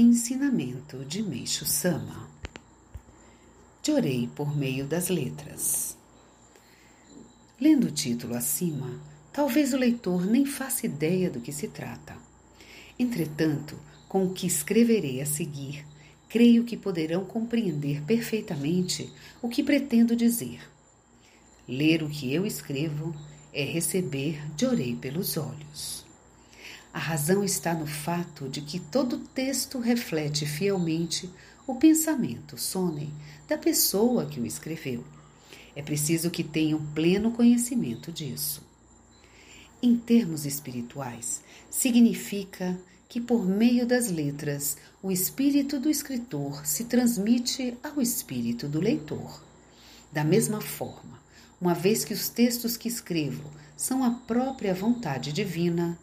Ensinamento de Meixo Sama. Chorei por meio das letras. Lendo o título acima, talvez o leitor nem faça ideia do que se trata. Entretanto, com o que escreverei a seguir, creio que poderão compreender perfeitamente o que pretendo dizer. Ler o que eu escrevo é receber Chorei pelos olhos. A razão está no fato de que todo texto reflete fielmente o pensamento sone da pessoa que o escreveu. É preciso que tenham pleno conhecimento disso. Em termos espirituais, significa que por meio das letras o espírito do escritor se transmite ao espírito do leitor. Da mesma forma, uma vez que os textos que escrevo são a própria vontade divina,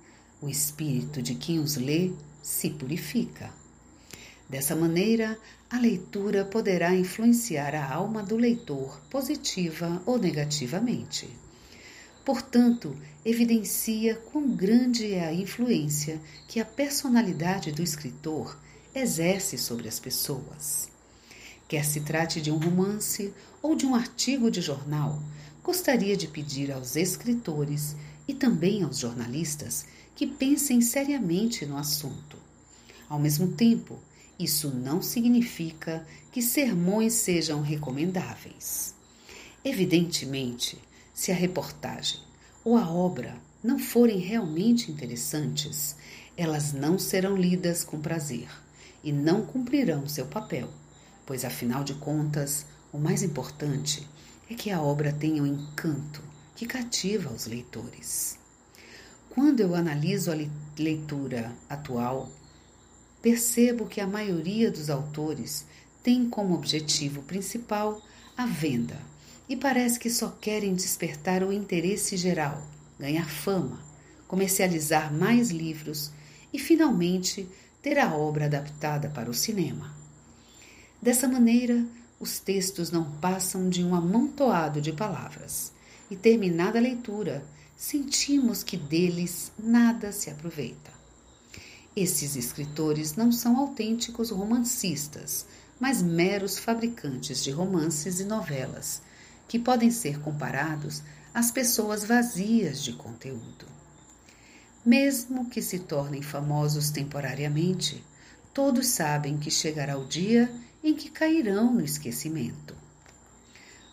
o espírito de quem os lê se purifica. Dessa maneira, a leitura poderá influenciar a alma do leitor positiva ou negativamente. Portanto, evidencia quão grande é a influência que a personalidade do escritor exerce sobre as pessoas. Quer se trate de um romance ou de um artigo de jornal, gostaria de pedir aos escritores e também aos jornalistas que pensem seriamente no assunto. Ao mesmo tempo, isso não significa que sermões sejam recomendáveis. Evidentemente, se a reportagem ou a obra não forem realmente interessantes, elas não serão lidas com prazer e não cumprirão seu papel, pois afinal de contas, o mais importante é que a obra tenha um encanto que cativa os leitores. Quando eu analiso a leitura atual, percebo que a maioria dos autores tem como objetivo principal a venda e parece que só querem despertar o interesse geral, ganhar fama, comercializar mais livros e finalmente ter a obra adaptada para o cinema. Dessa maneira, os textos não passam de um amontoado de palavras e, terminada a leitura, sentimos que deles nada se aproveita. Esses escritores não são autênticos romancistas, mas meros fabricantes de romances e novelas, que podem ser comparados às pessoas vazias de conteúdo. Mesmo que se tornem famosos temporariamente, todos sabem que chegará o dia em que cairão no esquecimento.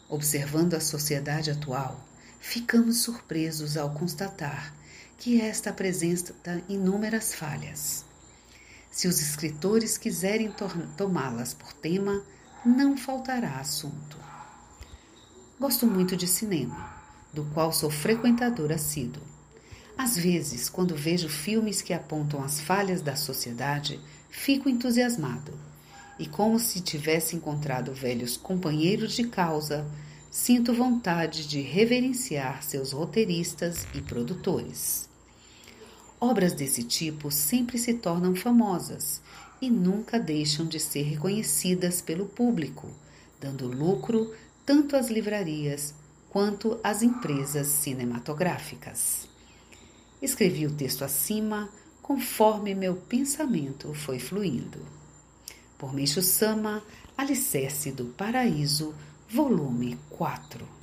Observando a sociedade atual, ficamos surpresos ao constatar que esta apresenta inúmeras falhas. Se os escritores quiserem tomá-las por tema, não faltará assunto. Gosto muito de cinema, do qual sou frequentador assíduo. Às vezes, quando vejo filmes que apontam as falhas da sociedade, fico entusiasmado e, como se tivesse encontrado velhos companheiros de causa, sinto vontade de reverenciar seus roteiristas e produtores. Obras desse tipo sempre se tornam famosas e nunca deixam de ser reconhecidas pelo público, dando lucro tanto às livrarias quanto às empresas cinematográficas. Escrevi o texto acima conforme meu pensamento foi fluindo. Por Meixo Sama, Alicerce do Paraíso, volume 4.